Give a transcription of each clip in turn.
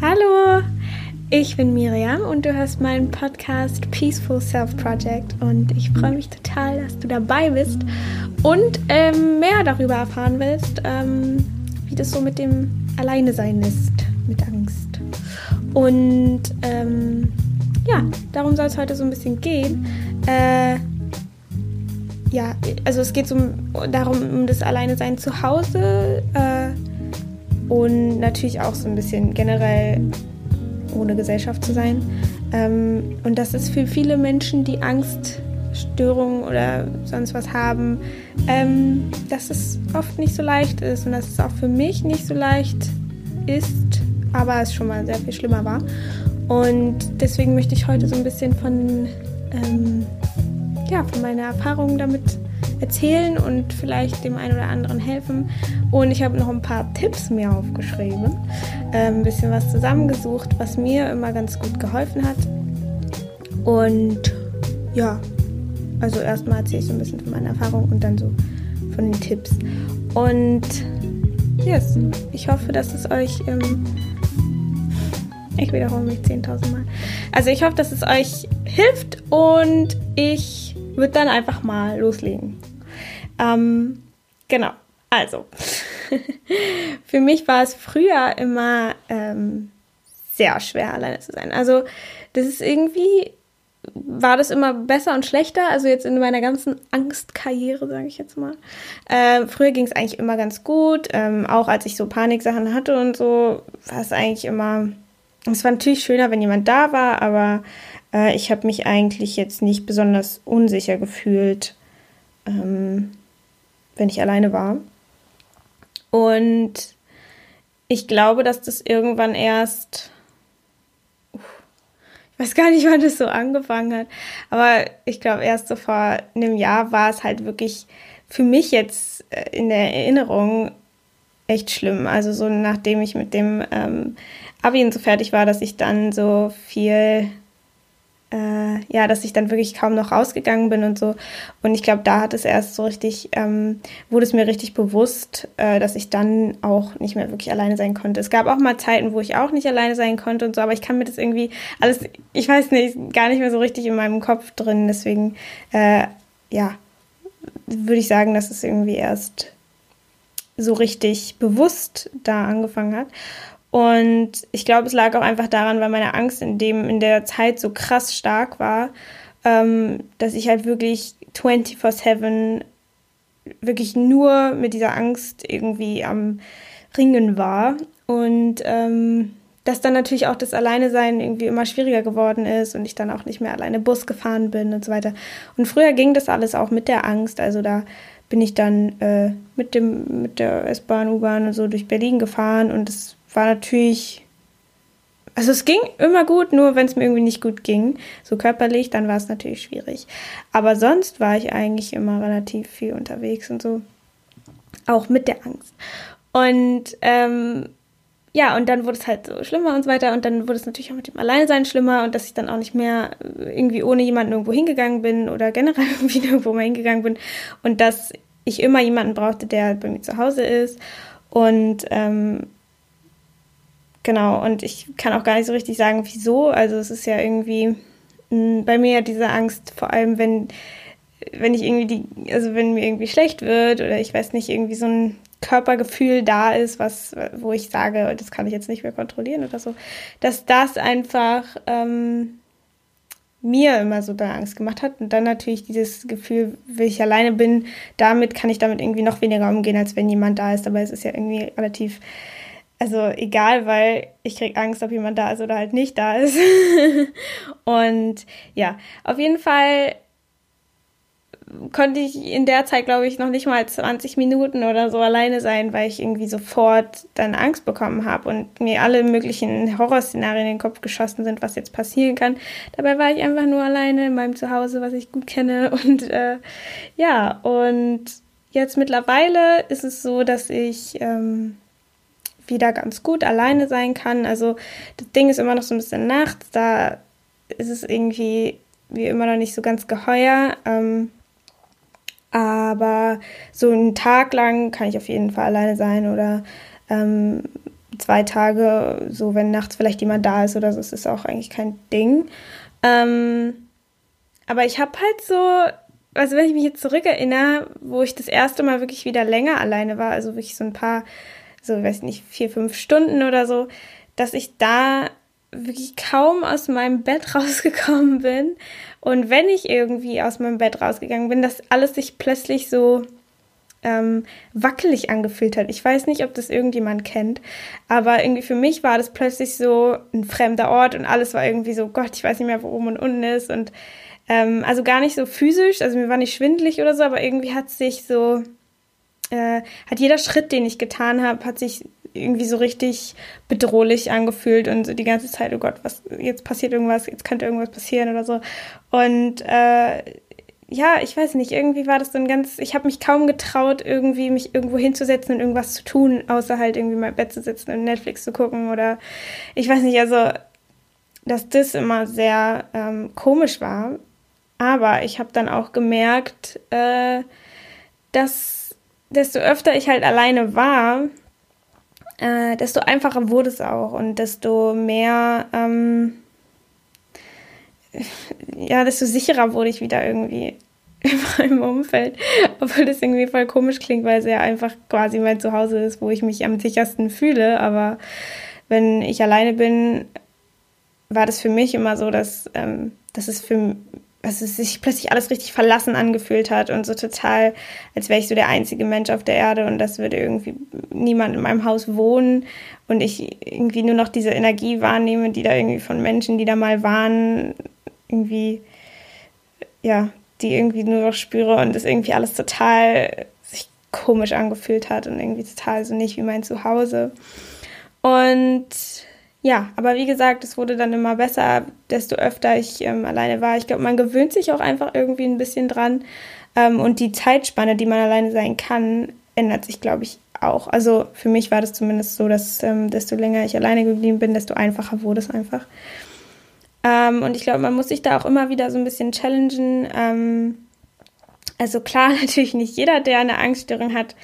Hallo, ich bin Miriam und du hörst meinen Podcast Peaceful Self Project und ich freue mich total, dass du dabei bist und ähm, mehr darüber erfahren willst, ähm, wie das so mit dem Alleine sein ist, mit Angst. Und ähm, ja, darum soll es heute so ein bisschen gehen. Äh, ja, also es geht so darum, um das Alleine sein zu Hause. Äh, und natürlich auch so ein bisschen generell ohne Gesellschaft zu sein. Ähm, und das ist für viele Menschen, die Angststörungen oder sonst was haben, ähm, dass es oft nicht so leicht ist und dass es auch für mich nicht so leicht ist, aber es schon mal sehr viel schlimmer war. Und deswegen möchte ich heute so ein bisschen von, ähm, ja, von meiner Erfahrung damit erzählen und vielleicht dem einen oder anderen helfen. Und ich habe noch ein paar Tipps mir aufgeschrieben, äh, ein bisschen was zusammengesucht, was mir immer ganz gut geholfen hat. Und ja, also erstmal erzähle ich so ein bisschen von meiner Erfahrung und dann so von den Tipps. Und yes, ich hoffe, dass es euch, ähm, ich wiederhole mich 10.000 Mal. Also ich hoffe, dass es euch hilft und ich würde dann einfach mal loslegen. Ähm, genau, also. Für mich war es früher immer ähm, sehr schwer, alleine zu sein. Also, das ist irgendwie, war das immer besser und schlechter. Also, jetzt in meiner ganzen Angstkarriere, sage ich jetzt mal. Äh, früher ging es eigentlich immer ganz gut. Ähm, auch als ich so Paniksachen hatte und so, war es eigentlich immer. Es war natürlich schöner, wenn jemand da war, aber äh, ich habe mich eigentlich jetzt nicht besonders unsicher gefühlt. Ähm, wenn ich alleine war. Und ich glaube, dass das irgendwann erst, ich weiß gar nicht, wann das so angefangen hat, aber ich glaube, erst so vor einem Jahr war es halt wirklich für mich jetzt äh, in der Erinnerung echt schlimm. Also so nachdem ich mit dem ähm, Abi und so fertig war, dass ich dann so viel äh, ja, dass ich dann wirklich kaum noch rausgegangen bin und so. Und ich glaube, da hat es erst so richtig, ähm, wurde es mir richtig bewusst, äh, dass ich dann auch nicht mehr wirklich alleine sein konnte. Es gab auch mal Zeiten, wo ich auch nicht alleine sein konnte und so, aber ich kann mir das irgendwie alles, ich weiß nicht, gar nicht mehr so richtig in meinem Kopf drin. Deswegen, äh, ja, würde ich sagen, dass es irgendwie erst so richtig bewusst da angefangen hat. Und ich glaube, es lag auch einfach daran, weil meine Angst in dem, in der Zeit so krass stark war, ähm, dass ich halt wirklich 24-7 wirklich nur mit dieser Angst irgendwie am Ringen war. Und ähm, dass dann natürlich auch das Alleinesein irgendwie immer schwieriger geworden ist und ich dann auch nicht mehr alleine Bus gefahren bin und so weiter. Und früher ging das alles auch mit der Angst. Also da bin ich dann äh, mit dem mit der S-Bahn, U-Bahn und so durch Berlin gefahren und es war natürlich, also es ging immer gut, nur wenn es mir irgendwie nicht gut ging, so körperlich, dann war es natürlich schwierig. Aber sonst war ich eigentlich immer relativ viel unterwegs und so, auch mit der Angst. Und ähm, ja, und dann wurde es halt so schlimmer und so weiter. Und dann wurde es natürlich auch mit dem Alleinsein schlimmer und dass ich dann auch nicht mehr irgendwie ohne jemanden irgendwo hingegangen bin oder generell irgendwie irgendwo mal hingegangen bin. Und dass ich immer jemanden brauchte, der bei mir zu Hause ist. Und ähm, Genau, und ich kann auch gar nicht so richtig sagen, wieso. Also es ist ja irgendwie mh, hm, bei mir diese Angst, vor allem wenn, wenn ich irgendwie die, also wenn mir irgendwie schlecht wird oder ich weiß nicht, irgendwie so ein Körpergefühl da ist, was, wo ich sage, das kann ich jetzt nicht mehr kontrollieren oder so, dass das einfach ähm, mir immer so da Angst gemacht hat. Und dann natürlich dieses Gefühl, wenn ich alleine bin, damit kann ich damit irgendwie noch weniger umgehen, als wenn jemand da ist. Aber es ist ja irgendwie relativ also egal, weil ich kriege Angst, ob jemand da ist oder halt nicht da ist. und ja, auf jeden Fall konnte ich in der Zeit, glaube ich, noch nicht mal 20 Minuten oder so alleine sein, weil ich irgendwie sofort dann Angst bekommen habe und mir alle möglichen Horrorszenarien in den Kopf geschossen sind, was jetzt passieren kann. Dabei war ich einfach nur alleine in meinem Zuhause, was ich gut kenne. Und äh, ja, und jetzt mittlerweile ist es so, dass ich ähm, wieder ganz gut alleine sein kann. Also das Ding ist immer noch so ein bisschen nachts, da ist es irgendwie wie immer noch nicht so ganz geheuer. Ähm, aber so einen Tag lang kann ich auf jeden Fall alleine sein oder ähm, zwei Tage, so wenn nachts vielleicht jemand da ist oder so, ist es auch eigentlich kein Ding. Ähm, aber ich habe halt so, also wenn ich mich jetzt zurückerinnere, wo ich das erste Mal wirklich wieder länger alleine war, also wirklich so ein paar, so weiß nicht, vier, fünf Stunden oder so, dass ich da wirklich kaum aus meinem Bett rausgekommen bin. Und wenn ich irgendwie aus meinem Bett rausgegangen bin, dass alles sich plötzlich so ähm, wackelig angefühlt hat. Ich weiß nicht, ob das irgendjemand kennt, aber irgendwie für mich war das plötzlich so ein fremder Ort und alles war irgendwie so, Gott, ich weiß nicht mehr, wo oben und unten ist. Und ähm, also gar nicht so physisch, also mir war nicht schwindelig oder so, aber irgendwie hat sich so, äh, hat jeder Schritt, den ich getan habe, hat sich irgendwie so richtig bedrohlich angefühlt und so die ganze Zeit, oh Gott, was, jetzt passiert irgendwas, jetzt könnte irgendwas passieren oder so. Und äh, ja, ich weiß nicht, irgendwie war das ein ganz, ich habe mich kaum getraut, irgendwie mich irgendwo hinzusetzen und irgendwas zu tun, außer halt irgendwie mein Bett zu sitzen und Netflix zu gucken oder ich weiß nicht, also dass das immer sehr ähm, komisch war. Aber ich habe dann auch gemerkt, äh, dass desto öfter ich halt alleine war, äh, desto einfacher wurde es auch und desto mehr, ähm, ja, desto sicherer wurde ich wieder irgendwie in meinem Umfeld. Obwohl das irgendwie voll komisch klingt, weil es ja einfach quasi mein Zuhause ist, wo ich mich am sichersten fühle. Aber wenn ich alleine bin, war das für mich immer so, dass, ähm, dass es für dass es sich plötzlich alles richtig verlassen angefühlt hat und so total, als wäre ich so der einzige Mensch auf der Erde und das würde irgendwie niemand in meinem Haus wohnen und ich irgendwie nur noch diese Energie wahrnehme, die da irgendwie von Menschen, die da mal waren, irgendwie, ja, die irgendwie nur noch spüre und das irgendwie alles total sich komisch angefühlt hat und irgendwie total so nicht wie mein Zuhause. Und ja, aber wie gesagt, es wurde dann immer besser, desto öfter ich ähm, alleine war. Ich glaube, man gewöhnt sich auch einfach irgendwie ein bisschen dran. Ähm, und die Zeitspanne, die man alleine sein kann, ändert sich, glaube ich, auch. Also für mich war das zumindest so, dass ähm, desto länger ich alleine geblieben bin, desto einfacher wurde es einfach. Ähm, und ich glaube, man muss sich da auch immer wieder so ein bisschen challengen. Ähm, also klar, natürlich nicht jeder, der eine Angststörung hat,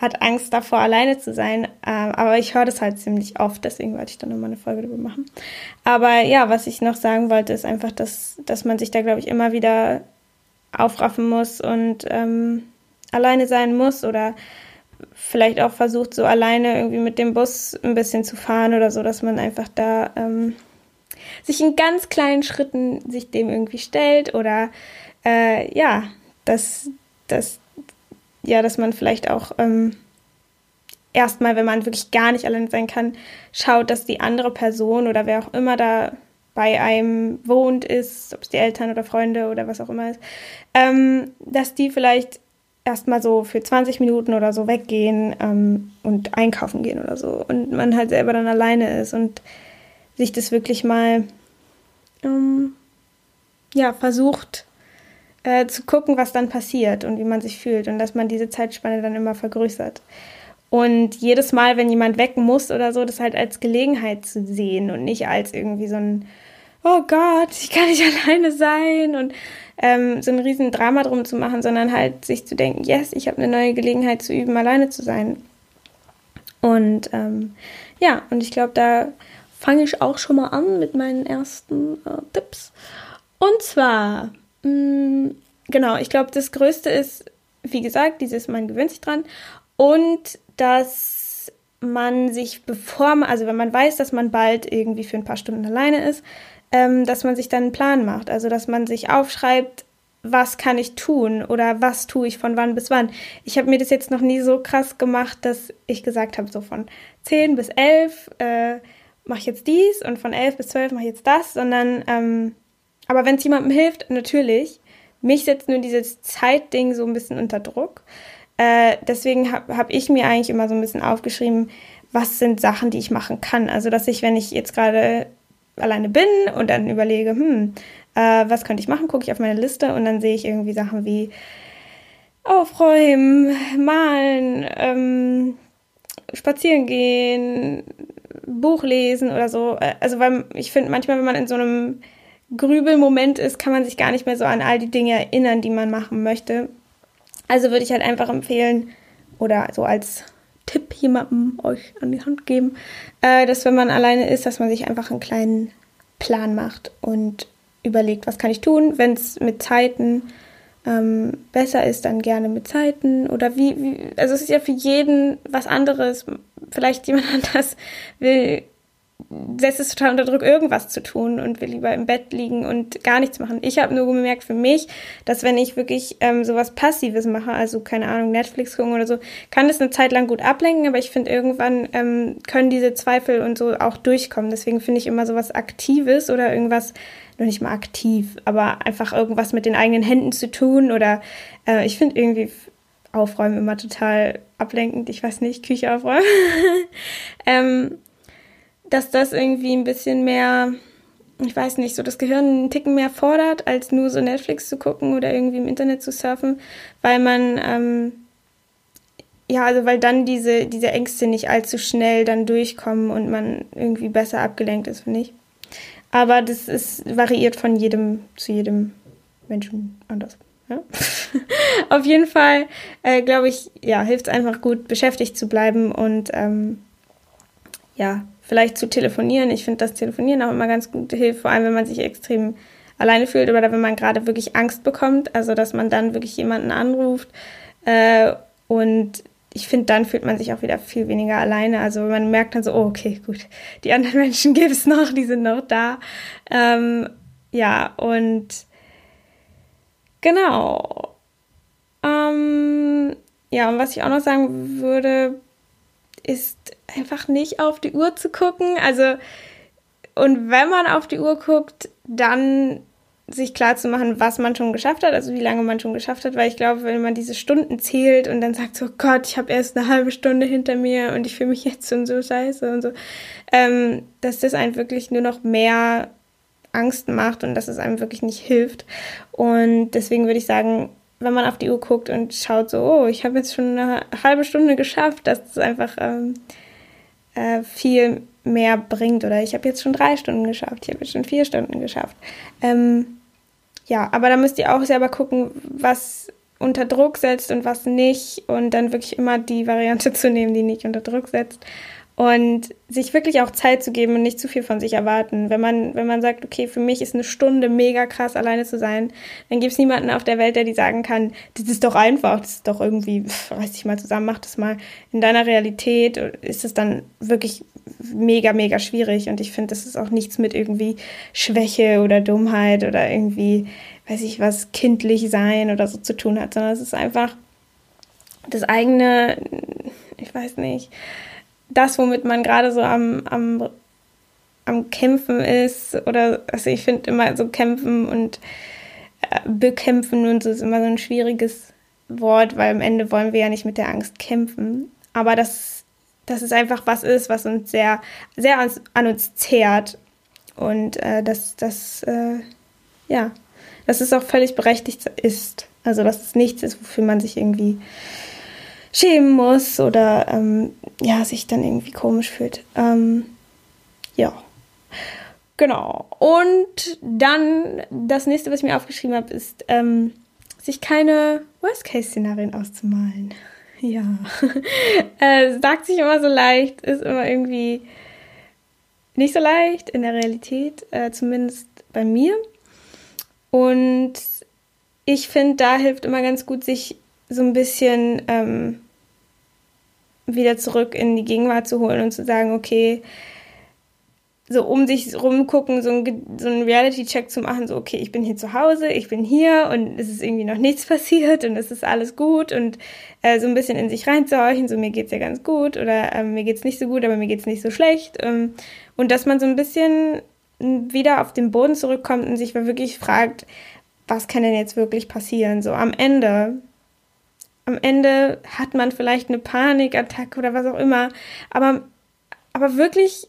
hat Angst davor, alleine zu sein. Ähm, aber ich höre das halt ziemlich oft, deswegen wollte ich dann nochmal eine Folge darüber machen. Aber ja, was ich noch sagen wollte, ist einfach, dass, dass man sich da, glaube ich, immer wieder aufraffen muss und ähm, alleine sein muss oder vielleicht auch versucht, so alleine irgendwie mit dem Bus ein bisschen zu fahren oder so, dass man einfach da ähm, sich in ganz kleinen Schritten sich dem irgendwie stellt oder äh, ja, dass, dass ja, dass man vielleicht auch ähm, erstmal, wenn man wirklich gar nicht allein sein kann, schaut, dass die andere Person oder wer auch immer da bei einem wohnt ist, ob es die Eltern oder Freunde oder was auch immer ist, ähm, dass die vielleicht erstmal so für 20 Minuten oder so weggehen ähm, und einkaufen gehen oder so. Und man halt selber dann alleine ist und sich das wirklich mal ähm, ja versucht äh, zu gucken, was dann passiert und wie man sich fühlt und dass man diese Zeitspanne dann immer vergrößert. Und jedes Mal, wenn jemand weg muss oder so, das halt als Gelegenheit zu sehen und nicht als irgendwie so ein, oh Gott, ich kann nicht alleine sein und ähm, so ein riesen Drama drum zu machen, sondern halt sich zu denken, yes, ich habe eine neue Gelegenheit zu üben, alleine zu sein. Und ähm, ja, und ich glaube, da fange ich auch schon mal an mit meinen ersten äh, Tipps. Und zwar genau, ich glaube, das Größte ist, wie gesagt, dieses, man gewöhnt sich dran und dass man sich, bevor man, also wenn man weiß, dass man bald irgendwie für ein paar Stunden alleine ist, ähm, dass man sich dann einen Plan macht. Also, dass man sich aufschreibt, was kann ich tun oder was tue ich von wann bis wann. Ich habe mir das jetzt noch nie so krass gemacht, dass ich gesagt habe, so von 10 bis 11 äh, mache ich jetzt dies und von 11 bis 12 mache ich jetzt das, sondern ähm, aber wenn es jemandem hilft, natürlich. Mich setzt nur dieses Zeitding so ein bisschen unter Druck. Äh, deswegen habe hab ich mir eigentlich immer so ein bisschen aufgeschrieben, was sind Sachen, die ich machen kann. Also, dass ich, wenn ich jetzt gerade alleine bin und dann überlege, hm, äh, was könnte ich machen, gucke ich auf meine Liste und dann sehe ich irgendwie Sachen wie aufräumen, malen, ähm, spazieren gehen, Buch lesen oder so. Äh, also, weil ich finde, manchmal, wenn man in so einem Grübelmoment ist, kann man sich gar nicht mehr so an all die Dinge erinnern, die man machen möchte. Also würde ich halt einfach empfehlen oder so als Tipp jemandem euch an die Hand geben, äh, dass wenn man alleine ist, dass man sich einfach einen kleinen Plan macht und überlegt, was kann ich tun, wenn es mit Zeiten ähm, besser ist, dann gerne mit Zeiten oder wie, wie, also es ist ja für jeden was anderes. Vielleicht jemand anders will setzt es total unter Druck, irgendwas zu tun und will lieber im Bett liegen und gar nichts machen. Ich habe nur gemerkt für mich, dass wenn ich wirklich ähm, sowas Passives mache, also keine Ahnung, Netflix gucken oder so, kann das eine Zeit lang gut ablenken, aber ich finde, irgendwann ähm, können diese Zweifel und so auch durchkommen. Deswegen finde ich immer sowas Aktives oder irgendwas, nur nicht mal aktiv, aber einfach irgendwas mit den eigenen Händen zu tun oder äh, ich finde irgendwie Aufräumen immer total ablenkend. Ich weiß nicht, Küche aufräumen. ähm, dass das irgendwie ein bisschen mehr, ich weiß nicht, so das Gehirn einen Ticken mehr fordert, als nur so Netflix zu gucken oder irgendwie im Internet zu surfen, weil man, ähm, ja, also weil dann diese, diese Ängste nicht allzu schnell dann durchkommen und man irgendwie besser abgelenkt ist, finde ich. Aber das ist variiert von jedem zu jedem Menschen anders. Ja? Auf jeden Fall, äh, glaube ich, ja, hilft es einfach gut, beschäftigt zu bleiben und ähm, ja, vielleicht zu telefonieren. Ich finde das Telefonieren auch immer ganz gut hilft, vor allem wenn man sich extrem alleine fühlt oder wenn man gerade wirklich Angst bekommt, also dass man dann wirklich jemanden anruft. Äh, und ich finde, dann fühlt man sich auch wieder viel weniger alleine. Also man merkt dann so, oh, okay, gut, die anderen Menschen gibt es noch, die sind noch da. Ähm, ja, und genau. Ähm, ja, und was ich auch noch sagen würde, ist einfach nicht auf die Uhr zu gucken. Also, und wenn man auf die Uhr guckt, dann sich klar zu machen, was man schon geschafft hat, also wie lange man schon geschafft hat, weil ich glaube, wenn man diese Stunden zählt und dann sagt so, Gott, ich habe erst eine halbe Stunde hinter mir und ich fühle mich jetzt schon so scheiße und so, ähm, dass das einem wirklich nur noch mehr Angst macht und dass es einem wirklich nicht hilft. Und deswegen würde ich sagen, wenn man auf die Uhr guckt und schaut so, oh, ich habe jetzt schon eine halbe Stunde geschafft, dass es einfach ähm, äh, viel mehr bringt. Oder ich habe jetzt schon drei Stunden geschafft, ich habe jetzt schon vier Stunden geschafft. Ähm, ja, aber da müsst ihr auch selber gucken, was unter Druck setzt und was nicht. Und dann wirklich immer die Variante zu nehmen, die nicht unter Druck setzt und sich wirklich auch Zeit zu geben und nicht zu viel von sich erwarten. Wenn man, wenn man sagt, okay, für mich ist eine Stunde mega krass, alleine zu sein, dann gibt es niemanden auf der Welt, der die sagen kann, das ist doch einfach, das ist doch irgendwie, reiß dich mal zusammen, mach das mal. In deiner Realität ist es dann wirklich mega, mega schwierig. Und ich finde, das ist auch nichts mit irgendwie Schwäche oder Dummheit oder irgendwie, weiß ich was, kindlich sein oder so zu tun hat, sondern es ist einfach das eigene, ich weiß nicht, das, womit man gerade so am, am, am Kämpfen ist, oder also ich finde immer so kämpfen und äh, bekämpfen und so ist immer so ein schwieriges Wort, weil am Ende wollen wir ja nicht mit der Angst kämpfen. Aber das, das ist einfach was ist, was uns sehr, sehr an, an uns zehrt. Und äh, dass das, äh, ja, dass es auch völlig berechtigt ist. Also, dass es nichts ist, wofür man sich irgendwie schämen muss oder ähm, ja, sich dann irgendwie komisch fühlt. Ähm, ja. Genau. Und dann das nächste, was ich mir aufgeschrieben habe, ist, ähm, sich keine Worst-Case-Szenarien auszumalen. Ja. äh, sagt sich immer so leicht, ist immer irgendwie nicht so leicht in der Realität, äh, zumindest bei mir. Und ich finde, da hilft immer ganz gut, sich so ein bisschen ähm, wieder zurück in die Gegenwart zu holen und zu sagen, okay, so um sich rumgucken, so ein, so ein Reality-Check zu machen, so, okay, ich bin hier zu Hause, ich bin hier und es ist irgendwie noch nichts passiert und es ist alles gut und äh, so ein bisschen in sich reinzuhorchen, so mir geht's ja ganz gut oder äh, mir geht's nicht so gut, aber mir geht's nicht so schlecht. Ähm, und dass man so ein bisschen wieder auf den Boden zurückkommt und sich wirklich fragt, was kann denn jetzt wirklich passieren? So am Ende am Ende hat man vielleicht eine Panikattacke oder was auch immer, aber, aber wirklich,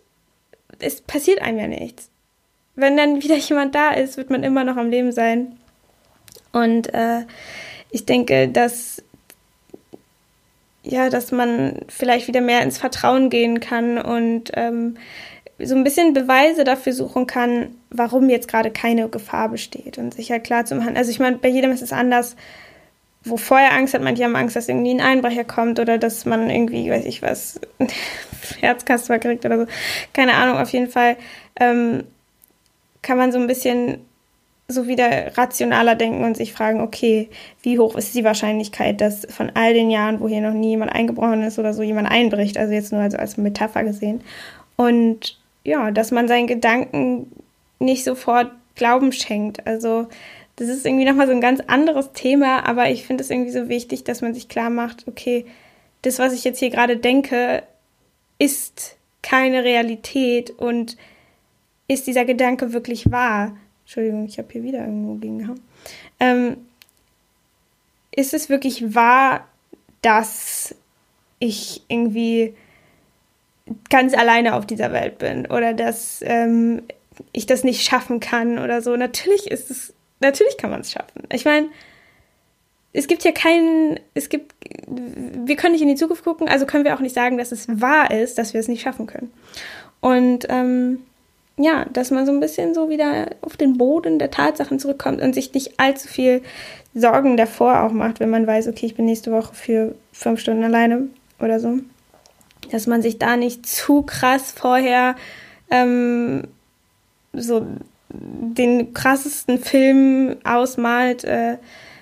es passiert einem ja nichts. Wenn dann wieder jemand da ist, wird man immer noch am Leben sein. Und äh, ich denke, dass ja, dass man vielleicht wieder mehr ins Vertrauen gehen kann und ähm, so ein bisschen Beweise dafür suchen kann, warum jetzt gerade keine Gefahr besteht und sich halt klar zu machen. Also ich meine, bei jedem ist es anders, wovor er Angst hat. Manche haben Angst, dass irgendwie ein Einbrecher kommt oder dass man irgendwie, weiß ich was, Herzkasper kriegt oder so. Keine Ahnung, auf jeden Fall ähm, kann man so ein bisschen so wieder rationaler denken und sich fragen, okay, wie hoch ist die Wahrscheinlichkeit, dass von all den Jahren, wo hier noch nie jemand eingebrochen ist oder so, jemand einbricht, also jetzt nur also als Metapher gesehen. Und ja, dass man seinen Gedanken nicht sofort Glauben schenkt. Also das ist irgendwie nochmal so ein ganz anderes Thema, aber ich finde es irgendwie so wichtig, dass man sich klar macht, okay, das, was ich jetzt hier gerade denke, ist keine Realität und ist dieser Gedanke wirklich wahr? Entschuldigung, ich habe hier wieder irgendwo gegengehauen. Ähm, ist es wirklich wahr, dass ich irgendwie ganz alleine auf dieser Welt bin oder dass ähm, ich das nicht schaffen kann oder so? Natürlich ist es natürlich kann man es schaffen. Ich meine, es gibt ja keinen, es gibt, wir können nicht in die Zukunft gucken, also können wir auch nicht sagen, dass es wahr ist, dass wir es nicht schaffen können. Und ähm, ja, dass man so ein bisschen so wieder auf den Boden der Tatsachen zurückkommt und sich nicht allzu viel Sorgen davor auch macht, wenn man weiß, okay, ich bin nächste Woche für fünf Stunden alleine oder so. Dass man sich da nicht zu krass vorher ähm, so den krassesten Film ausmalt, äh,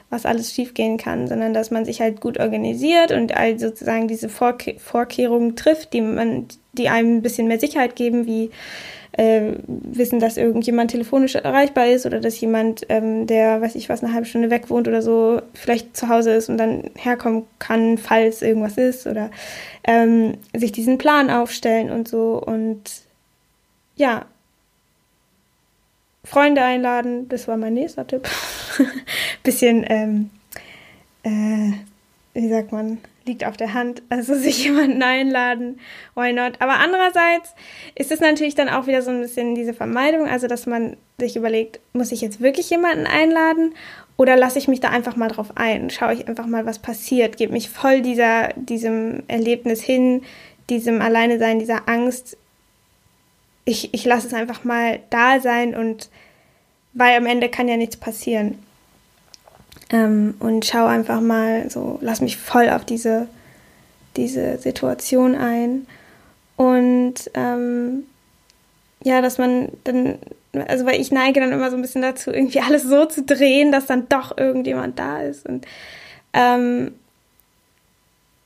was alles schiefgehen kann, sondern dass man sich halt gut organisiert und all sozusagen diese Vorke Vorkehrungen trifft, die man, die einem ein bisschen mehr Sicherheit geben, wie äh, wissen, dass irgendjemand telefonisch erreichbar ist oder dass jemand, ähm, der, weiß ich was, eine halbe Stunde weg wohnt oder so, vielleicht zu Hause ist und dann herkommen kann, falls irgendwas ist oder ähm, sich diesen Plan aufstellen und so. Und ja, Freunde einladen, das war mein nächster Tipp. Bisschen, ähm, äh, wie sagt man, liegt auf der Hand. Also sich jemanden einladen, why not? Aber andererseits ist es natürlich dann auch wieder so ein bisschen diese Vermeidung, also dass man sich überlegt, muss ich jetzt wirklich jemanden einladen oder lasse ich mich da einfach mal drauf ein? Schaue ich einfach mal, was passiert? Gebe mich voll dieser, diesem Erlebnis hin, diesem Alleine sein, dieser Angst ich, ich lasse es einfach mal da sein und weil am Ende kann ja nichts passieren. Ähm, und schau einfach mal so, lass mich voll auf diese, diese Situation ein. Und ähm, ja, dass man dann, also weil ich neige dann immer so ein bisschen dazu, irgendwie alles so zu drehen, dass dann doch irgendjemand da ist. Und ähm,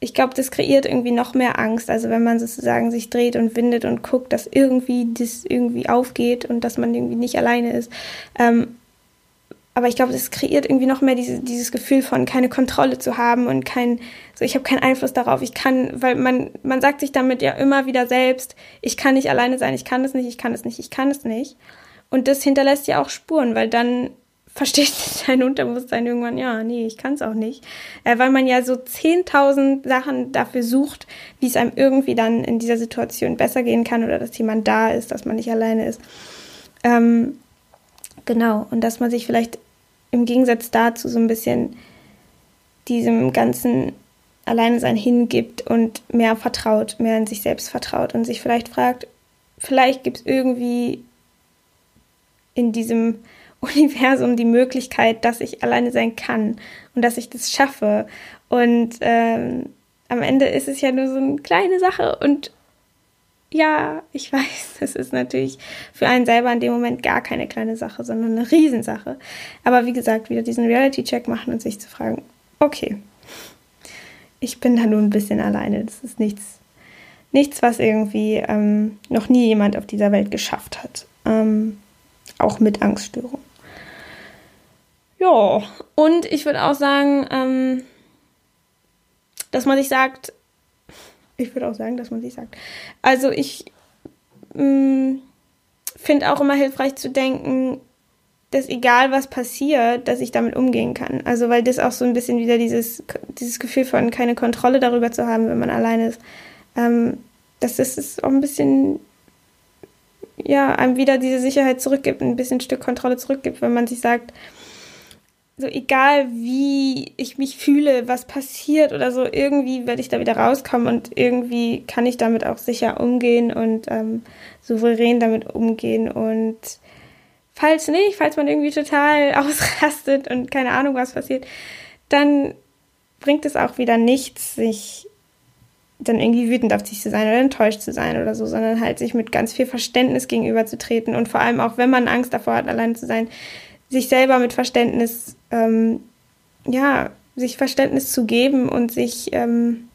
ich glaube, das kreiert irgendwie noch mehr Angst. Also wenn man sozusagen sich dreht und windet und guckt, dass irgendwie das irgendwie aufgeht und dass man irgendwie nicht alleine ist. Ähm, aber ich glaube, das kreiert irgendwie noch mehr diese, dieses Gefühl von keine Kontrolle zu haben und kein, so ich habe keinen Einfluss darauf. Ich kann, weil man, man sagt sich damit ja immer wieder selbst, ich kann nicht alleine sein, ich kann es nicht, ich kann es nicht, ich kann es nicht. Und das hinterlässt ja auch Spuren, weil dann versteht sein Unterbewusstsein irgendwann, ja, nee, ich kann es auch nicht. Äh, weil man ja so 10.000 Sachen dafür sucht, wie es einem irgendwie dann in dieser Situation besser gehen kann oder dass jemand da ist, dass man nicht alleine ist. Ähm, genau, und dass man sich vielleicht im Gegensatz dazu so ein bisschen diesem ganzen Alleine sein hingibt und mehr vertraut, mehr in sich selbst vertraut und sich vielleicht fragt, vielleicht gibt es irgendwie in diesem Universum die Möglichkeit, dass ich alleine sein kann und dass ich das schaffe. Und ähm, am Ende ist es ja nur so eine kleine Sache und ja, ich weiß, das ist natürlich für einen selber in dem Moment gar keine kleine Sache, sondern eine Riesensache. Aber wie gesagt, wieder diesen Reality-Check machen und sich zu fragen, okay, ich bin da nur ein bisschen alleine. Das ist nichts, nichts, was irgendwie ähm, noch nie jemand auf dieser Welt geschafft hat. Ähm, auch mit Angststörung. Ja, und ich würde auch sagen, ähm, dass man sich sagt, ich würde auch sagen, dass man sich sagt, also ich mm, finde auch immer hilfreich zu denken, dass egal was passiert, dass ich damit umgehen kann. Also weil das auch so ein bisschen wieder dieses, dieses Gefühl von keine Kontrolle darüber zu haben, wenn man alleine ist, ähm, dass das ist auch ein bisschen ja, einem wieder diese Sicherheit zurückgibt, ein bisschen Stück Kontrolle zurückgibt, wenn man sich sagt, so egal wie ich mich fühle, was passiert oder so, irgendwie werde ich da wieder rauskommen und irgendwie kann ich damit auch sicher umgehen und ähm, souverän damit umgehen. Und falls nicht, falls man irgendwie total ausrastet und keine Ahnung, was passiert, dann bringt es auch wieder nichts, sich dann irgendwie wütend auf sich zu sein oder enttäuscht zu sein oder so, sondern halt sich mit ganz viel Verständnis gegenüberzutreten und vor allem auch, wenn man Angst davor hat, allein zu sein, sich selber mit Verständnis, ähm, ja, sich Verständnis zu geben und sich ähm,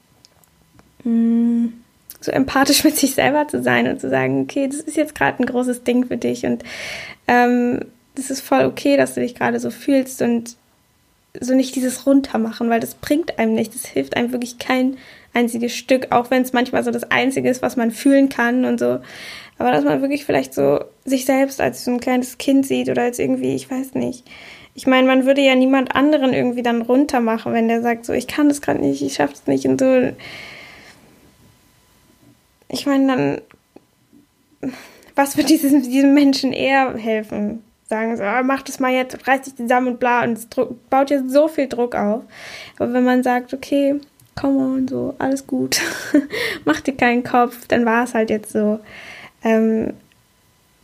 mh, mm, so empathisch mit sich selber zu sein und zu sagen, okay, das ist jetzt gerade ein großes Ding für dich und ähm, das ist voll okay, dass du dich gerade so fühlst und so nicht dieses Runtermachen, weil das bringt einem nicht. Das hilft einem wirklich kein einziges Stück, auch wenn es manchmal so das Einzige ist, was man fühlen kann und so. Aber dass man wirklich vielleicht so sich selbst als so ein kleines Kind sieht oder als irgendwie, ich weiß nicht. Ich meine, man würde ja niemand anderen irgendwie dann runtermachen, wenn der sagt, so, ich kann das gerade nicht, ich schaff's nicht und so. Ich meine, dann, was wird diesem, diesem Menschen eher helfen? sagen so, oh, mach das mal jetzt, reiß dich zusammen und bla. Und es baut ja so viel Druck auf. Aber wenn man sagt, okay, come on, so, alles gut, mach dir keinen Kopf, dann war es halt jetzt so. Ähm,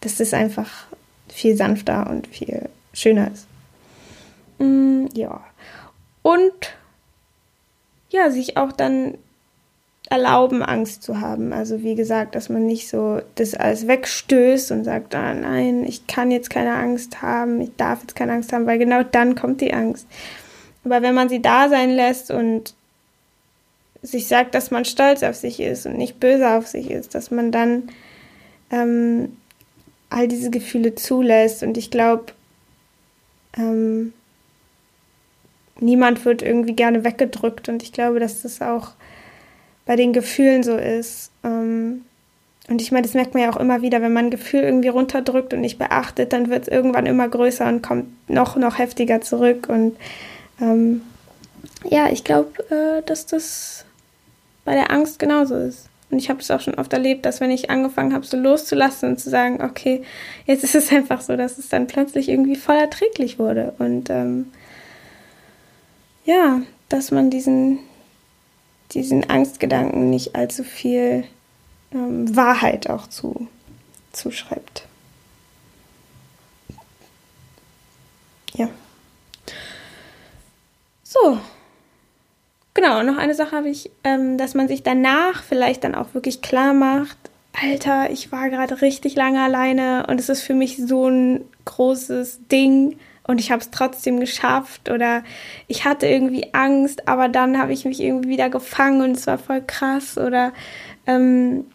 dass es einfach viel sanfter und viel schöner ist. Mm, ja. Und ja, sich auch dann erlauben, Angst zu haben. Also wie gesagt, dass man nicht so das alles wegstößt und sagt, ah, nein, ich kann jetzt keine Angst haben, ich darf jetzt keine Angst haben, weil genau dann kommt die Angst. Aber wenn man sie da sein lässt und sich sagt, dass man stolz auf sich ist und nicht böse auf sich ist, dass man dann ähm, all diese Gefühle zulässt. Und ich glaube, ähm, niemand wird irgendwie gerne weggedrückt. Und ich glaube, dass das auch bei den Gefühlen so ist. Ähm, und ich meine, das merkt man ja auch immer wieder, wenn man ein Gefühl irgendwie runterdrückt und nicht beachtet, dann wird es irgendwann immer größer und kommt noch, noch heftiger zurück. Und ähm, ja, ich glaube, äh, dass das bei der Angst genauso ist. Und ich habe es auch schon oft erlebt, dass wenn ich angefangen habe, so loszulassen und zu sagen, okay, jetzt ist es einfach so, dass es dann plötzlich irgendwie voll erträglich wurde. Und ähm, ja, dass man diesen, diesen Angstgedanken nicht allzu viel ähm, Wahrheit auch zu, zuschreibt. Ja. So. Genau, noch eine Sache habe ich, ähm, dass man sich danach vielleicht dann auch wirklich klar macht, Alter, ich war gerade richtig lange alleine und es ist für mich so ein großes Ding und ich habe es trotzdem geschafft oder ich hatte irgendwie Angst, aber dann habe ich mich irgendwie wieder gefangen und es war voll krass oder ähm,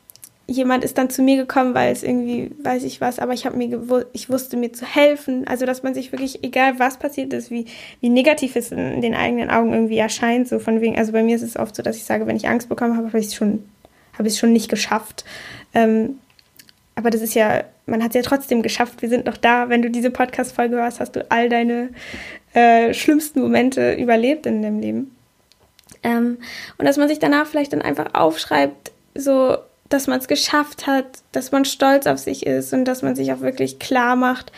jemand ist dann zu mir gekommen, weil es irgendwie, weiß ich was, aber ich habe mir ich wusste mir zu helfen, also dass man sich wirklich, egal was passiert ist, wie, wie negativ es in den eigenen Augen irgendwie erscheint, so von wegen, also bei mir ist es oft so, dass ich sage, wenn ich Angst bekommen habe, habe ich es schon, habe ich es schon nicht geschafft. Ähm, aber das ist ja, man hat es ja trotzdem geschafft. Wir sind noch da. Wenn du diese Podcast-Folge hörst, hast du all deine äh, schlimmsten Momente überlebt in deinem Leben. Ähm, und dass man sich danach vielleicht dann einfach aufschreibt, so, dass man es geschafft hat, dass man stolz auf sich ist und dass man sich auch wirklich klar macht,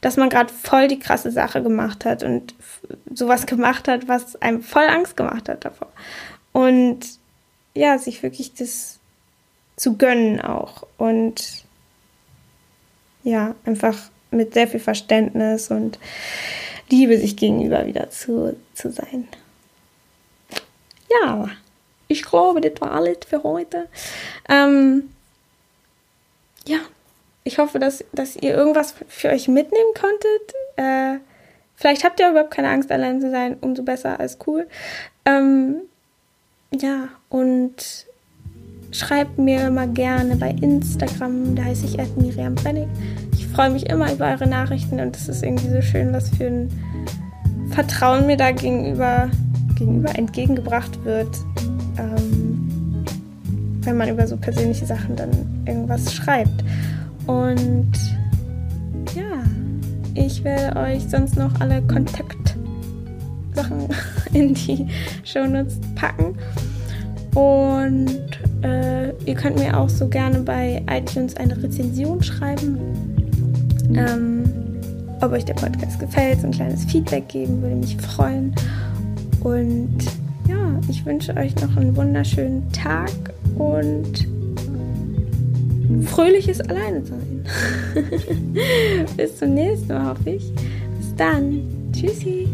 dass man gerade voll die krasse Sache gemacht hat und sowas gemacht hat, was einem voll Angst gemacht hat davor. Und ja, sich wirklich das zu gönnen auch und ja, einfach mit sehr viel Verständnis und Liebe sich gegenüber wieder zu, zu sein. Ja, ich glaube, das war alles für heute. Ähm, ja, ich hoffe, dass, dass ihr irgendwas für euch mitnehmen konntet. Äh, vielleicht habt ihr überhaupt keine Angst, allein zu sein. Umso besser als cool. Ähm, ja, und schreibt mir mal gerne bei Instagram, da heiße ich Miriam Brennig. Ich freue mich immer über eure Nachrichten und es ist irgendwie so schön, was für ein Vertrauen mir da gegenüber, gegenüber entgegengebracht wird, ähm, wenn man über so persönliche Sachen dann irgendwas schreibt. Und ja, ich werde euch sonst noch alle Kontaktsachen in die Shownotes packen. Und äh, ihr könnt mir auch so gerne bei iTunes eine Rezension schreiben. Ähm, ob euch der Podcast gefällt, so ein kleines Feedback geben, würde mich freuen. Und ich wünsche euch noch einen wunderschönen Tag und fröhliches Alleine sein. Bis zum nächsten Mal, hoffe ich. Bis dann. Tschüssi.